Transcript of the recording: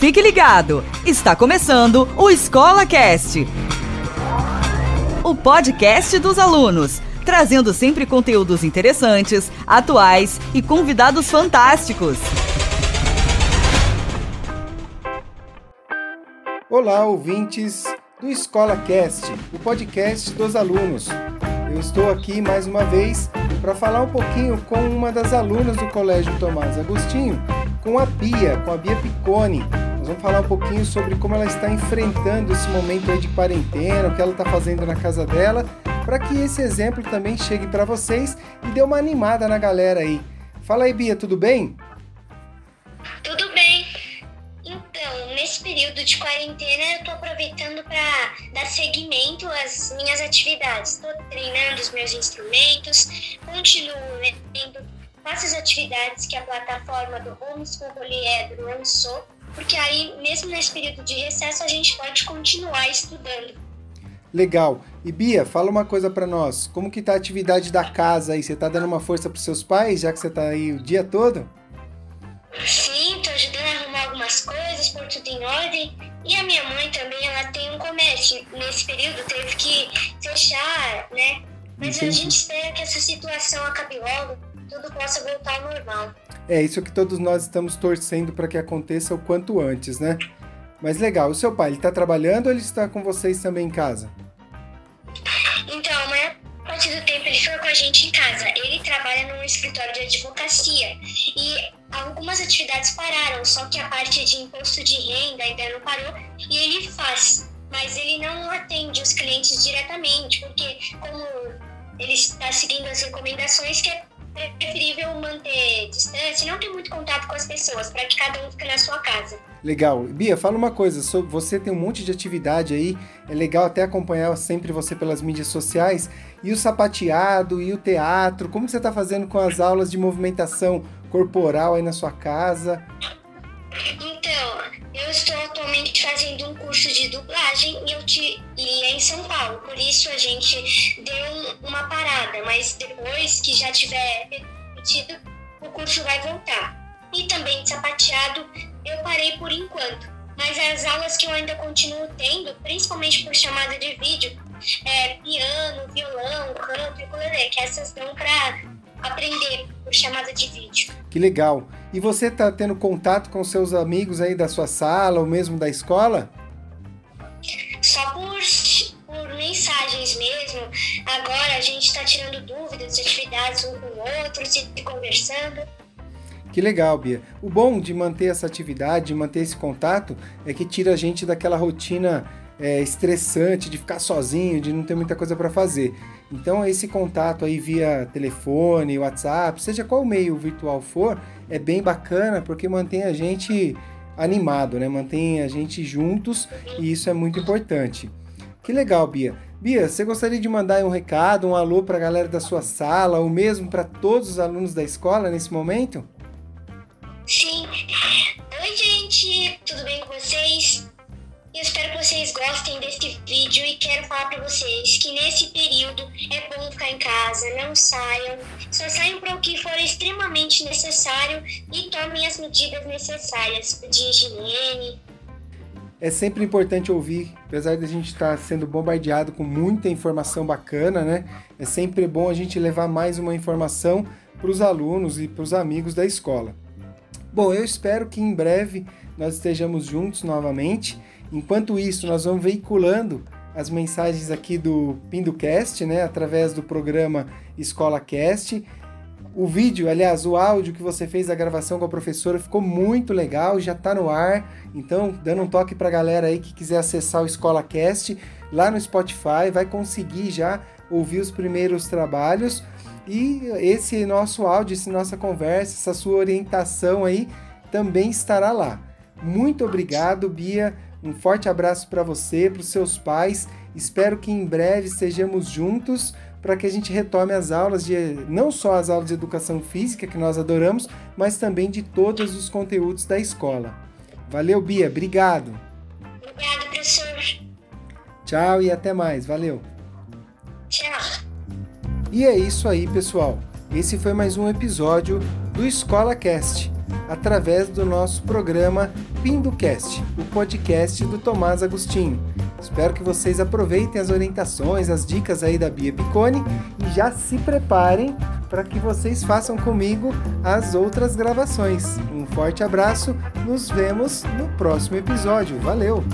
Fique ligado, está começando o Escola Cast, o podcast dos alunos, trazendo sempre conteúdos interessantes, atuais e convidados fantásticos. Olá, ouvintes do Escola Cast, o podcast dos alunos. Eu estou aqui mais uma vez para falar um pouquinho com uma das alunas do Colégio Tomás Agostinho, com a Bia, com a Bia Piccone. Nós vamos falar um pouquinho sobre como ela está enfrentando esse momento aí de quarentena, o que ela está fazendo na casa dela, para que esse exemplo também chegue para vocês e dê uma animada na galera aí. Fala aí, Bia, tudo bem? Tudo bem. Então, nesse período de quarentena, eu tô aproveitando para dar seguimento às minhas atividades. Estou treinando os meus instrumentos, continuo lendo, faço as atividades que a plataforma do Homeschool Poliedro lançou, porque aí, mesmo nesse período de recesso, a gente pode continuar estudando. Legal. E Bia, fala uma coisa para nós. Como que tá a atividade da casa aí? Você tá dando uma força pros seus pais, já que você tá aí o dia todo? Sim, tô ajudando a arrumar algumas coisas, pôr tudo em ordem. E a minha mãe também, ela tem um comércio. Nesse período teve que fechar, né? Mas a Entendi. gente espera que essa situação acabe logo, tudo possa voltar ao normal. É isso que todos nós estamos torcendo para que aconteça o quanto antes, né? Mas legal, o seu pai, ele tá trabalhando ou ele está com vocês também em casa? Então, a maior parte do tempo ele fica com a gente em casa. Ele trabalha num escritório de advocacia e algumas atividades pararam, só que a parte de imposto de renda ainda não parou e ele faz. Mas ele não atende os clientes diretamente, porque como ele está seguindo as recomendações que é preferível manter distância e não ter muito contato com as pessoas, para que cada um fique na sua casa. Legal. Bia, fala uma coisa, você tem um monte de atividade aí, é legal até acompanhar sempre você pelas mídias sociais, e o sapateado, e o teatro, como você tá fazendo com as aulas de movimentação corporal aí na sua casa? Então, eu estou atualmente fazendo um curso de dublagem e, eu te, e é em São Paulo, por isso a gente uma parada, mas depois que já tiver repetido, o curso vai voltar. E também de sapateado, eu parei por enquanto, mas as aulas que eu ainda continuo tendo, principalmente por chamada de vídeo, é piano, violão, canto e ukulele, que essas dão para aprender por chamada de vídeo. Que legal. E você tá tendo contato com seus amigos aí da sua sala ou mesmo da escola? Gente está tirando dúvidas de atividades um com o outro, conversando. Que legal, Bia. O bom de manter essa atividade, de manter esse contato, é que tira a gente daquela rotina é, estressante de ficar sozinho, de não ter muita coisa para fazer. Então, esse contato aí via telefone, WhatsApp, seja qual meio virtual for, é bem bacana porque mantém a gente animado, né? Mantém a gente juntos e isso é muito importante. Que legal, Bia. Bia, você gostaria de mandar um recado, um alô para a galera da sua sala, ou mesmo para todos os alunos da escola nesse momento? Sim. Oi, gente, tudo bem com vocês? Eu espero que vocês gostem desse vídeo e quero falar para vocês que nesse período é bom ficar em casa, não saiam, só saiam para o que for extremamente necessário e tomem as medidas necessárias de higiene, É sempre importante ouvir, apesar de a gente estar sendo bombardeado com muita informação bacana, né? É sempre bom a gente levar mais uma informação para os alunos e para os amigos da escola. Bom, eu espero que em breve nós estejamos juntos novamente. Enquanto isso, nós vamos veiculando as mensagens aqui do PindoCast, né? Através do programa Escola Cast. O vídeo, aliás, o áudio que você fez a gravação com a professora ficou muito legal, já está no ar. Então, dando um toque para a galera aí que quiser acessar o Escola Cast lá no Spotify, vai conseguir já ouvir os primeiros trabalhos. E esse nosso áudio, essa nossa conversa, essa sua orientação aí também estará lá. Muito obrigado, Bia. Um forte abraço para você, para os seus pais. Espero que em breve estejamos juntos para que a gente retome as aulas de não só as aulas de educação física que nós adoramos, mas também de todos os conteúdos da escola. Valeu, Bia. Obrigado. Obrigada, professor. Tchau e até mais. Valeu. Tchau. E é isso aí, pessoal. Esse foi mais um episódio do Escola Cast. através do nosso programa PindoCast, o podcast do Tomás Agostinho. Espero que vocês aproveitem as orientações, as dicas aí da Bia Piccone e já se preparem para que vocês façam comigo as outras gravações. Um forte abraço, nos vemos no próximo episódio. Valeu!